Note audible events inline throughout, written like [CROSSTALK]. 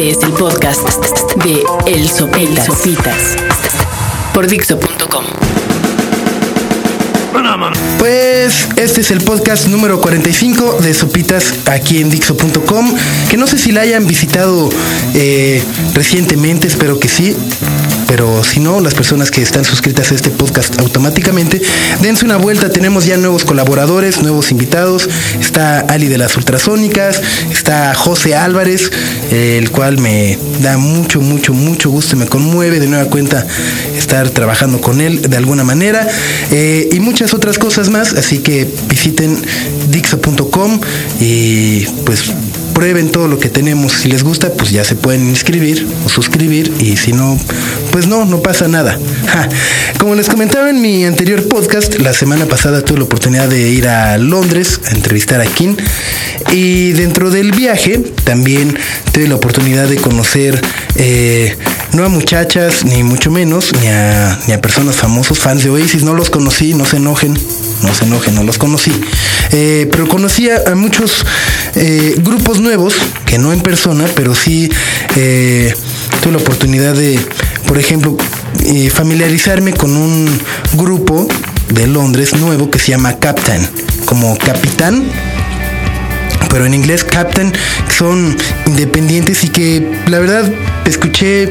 Este es el podcast de El Sopitas, por Dixo.com. Pues este es el podcast número 45 de Sopitas aquí en Dixo.com. Que no sé si la hayan visitado eh, recientemente, espero que sí pero si no, las personas que están suscritas a este podcast automáticamente, dense una vuelta. Tenemos ya nuevos colaboradores, nuevos invitados. Está Ali de las Ultrasónicas, está José Álvarez, el cual me da mucho, mucho, mucho gusto y me conmueve de nueva cuenta estar trabajando con él de alguna manera. Eh, y muchas cosas más, así que visiten dixo.com y pues prueben todo lo que tenemos. Si les gusta, pues ya se pueden inscribir o suscribir y si no, pues no, no pasa nada. [LAUGHS] Como les comentaba en mi anterior podcast, la semana pasada tuve la oportunidad de ir a Londres a entrevistar a Kim y dentro del viaje también tuve la oportunidad de conocer eh, no a muchachas, ni mucho menos, ni a, ni a personas famosos, fans de Oasis. No los conocí, no se enojen no se enojen, no los conocí. Eh, pero conocí a, muchos eh, grupos nuevos, que no en persona, pero sí eh, tuve la oportunidad de, por ejemplo, familiarizarme con un grupo de Londres nuevo que se llama Captain, como capitán pero en inglés Captain, son independientes y que la verdad escuché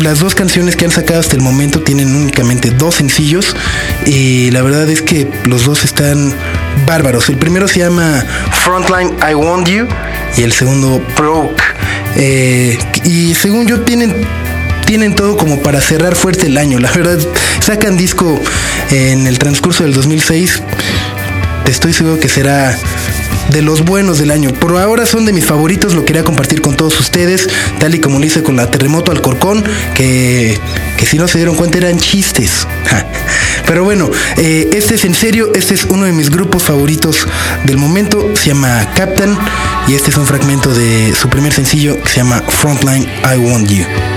las dos canciones que han sacado hasta el momento, tienen únicamente dos sencillos y la verdad es que los dos están bárbaros. El primero se llama Frontline I Want You y el segundo Broke. Eh, y según yo tienen tienen todo como para cerrar fuerte el año. La verdad, sacan disco en el transcurso del 2006. Estoy seguro que será de los buenos del año. Por ahora son de mis favoritos, lo quería compartir con todos ustedes, tal y como lo hice con la Terremoto Alcorcón, que, que si no se dieron cuenta eran chistes. [LAUGHS] Pero bueno, eh, este es en serio, este es uno de mis grupos favoritos del momento, se llama Captain, y este es un fragmento de su primer sencillo que se llama Frontline I Want You.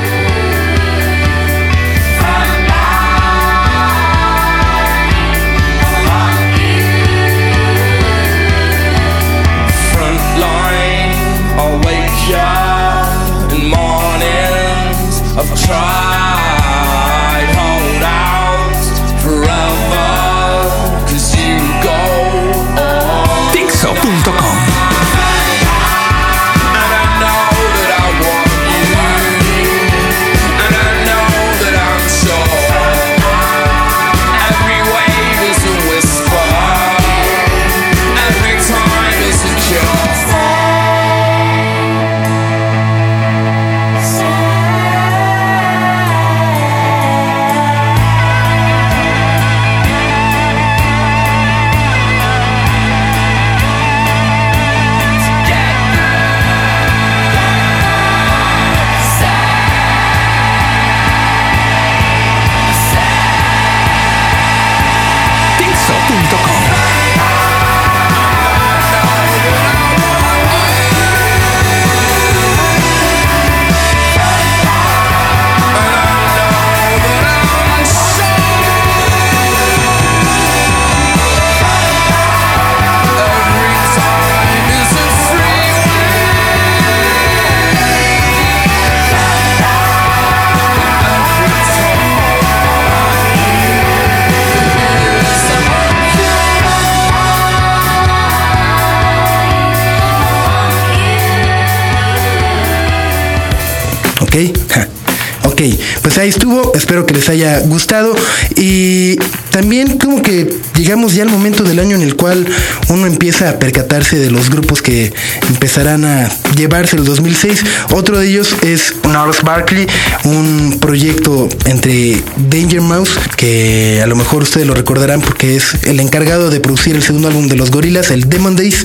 Ok, pues ahí estuvo, espero que les haya gustado y también como que llegamos ya al momento del año en el cual uno empieza a percatarse de los grupos que empezarán a llevarse el 2006. Otro de ellos es Gnarls Barkley, un proyecto entre Danger Mouse, que a lo mejor ustedes lo recordarán porque es el encargado de producir el segundo álbum de los gorilas, el Demon Days,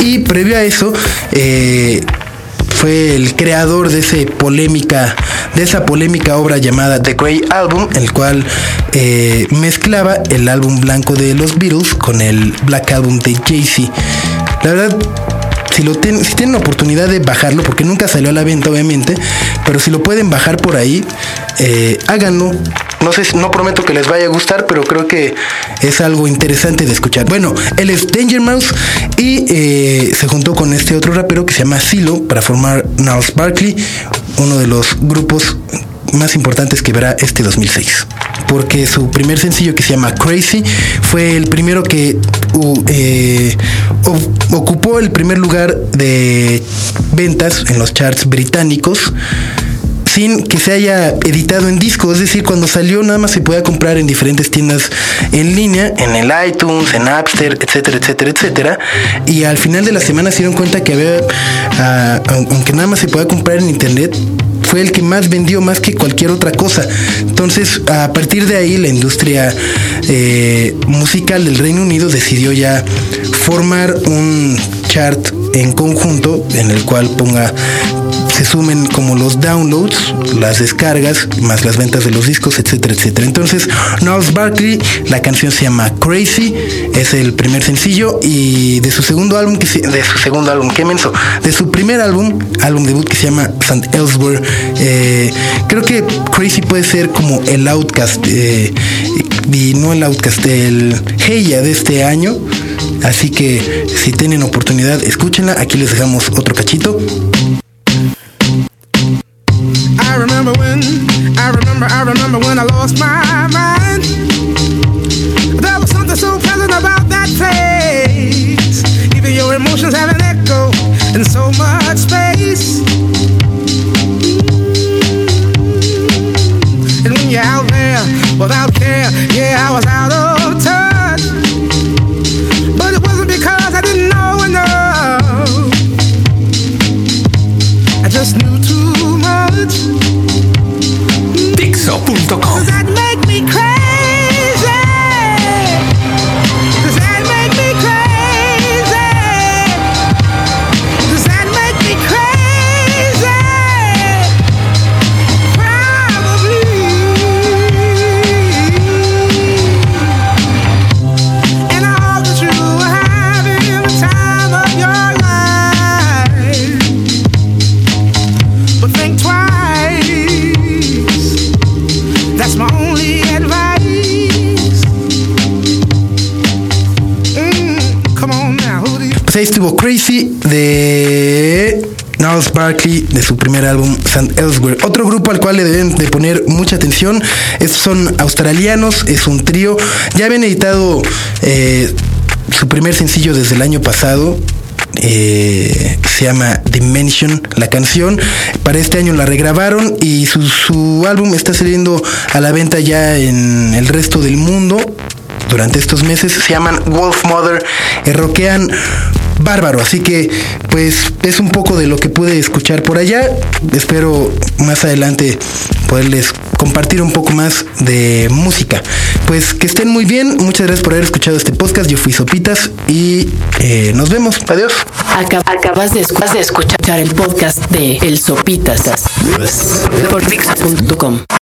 y previo a eso, eh, fue el creador de ese polémica, de esa polémica obra llamada The Grey Album, el cual eh, mezclaba el álbum blanco de los Beatles con el Black Album de Jay-Z. La verdad, si, tienen la oportunidad de bajarlo, porque nunca salió a la venta obviamente, pero si lo pueden bajar por ahí, eh, háganlo no sé, no prometo que les vaya a gustar, pero creo que es algo interesante de escuchar. Bueno, él es Danger Mouse y eh, se juntó con este otro rapero que se llama Silo para formar Niles Barkley, uno de los grupos más importantes que verá este 2006. Porque su primer sencillo que se llama Crazy fue el primero que uh, ocupó el primer lugar de ventas en los charts británicos sin que se haya editado en disco. Es decir, cuando salió nada más se podía comprar en diferentes tiendas en línea, en el iTunes, en Napster, etcétera, etcétera, etcétera. Y al final de la semana se dieron cuenta que había, ah, aunque nada más se podía comprar en internet, fue el que más vendió más que cualquier otra cosa. Entonces, a partir de ahí, la industria eh, musical del Reino Unido decidió ya formar un chart en conjunto en el cual ponga se sumen como los downloads, las descargas, más las ventas de los discos, etcétera, etcétera. Entonces, Niles Barkley, la canción se llama Crazy, es el primer sencillo y de su segundo álbum, que de su segundo álbum, qué menso, de su primer álbum, álbum debut que se llama St. Elsewhere, eh, creo que Crazy puede ser como el Outcast, eh, y no el Outcast, el Heya de este año. Así que si tienen oportunidad, escúchenla. Aquí les dejamos otro cachito. just knew too much. Pixel.com. That make me cry. Crazy de Niles Barkley de su primer álbum St. Elsewhere. Otro grupo al cual le deben de poner mucha atención. Estos son australianos, es un trío. Ya habían editado eh, su primer sencillo desde el año pasado. Eh, se llama Dimension la canción para este año la regrabaron y su, su álbum está saliendo a la venta ya en el resto del mundo durante estos meses se llaman Wolf Mother, eh, roquean bárbaro. Así que, pues, es un poco de lo que pude escuchar por allá. Espero más adelante poderles compartir un poco más de música. Pues que estén muy bien. Muchas gracias por haber escuchado este podcast. Yo fui Sopitas y eh, nos vemos. Adiós. Acabas de, escuchar el podcast de El Sopitas por.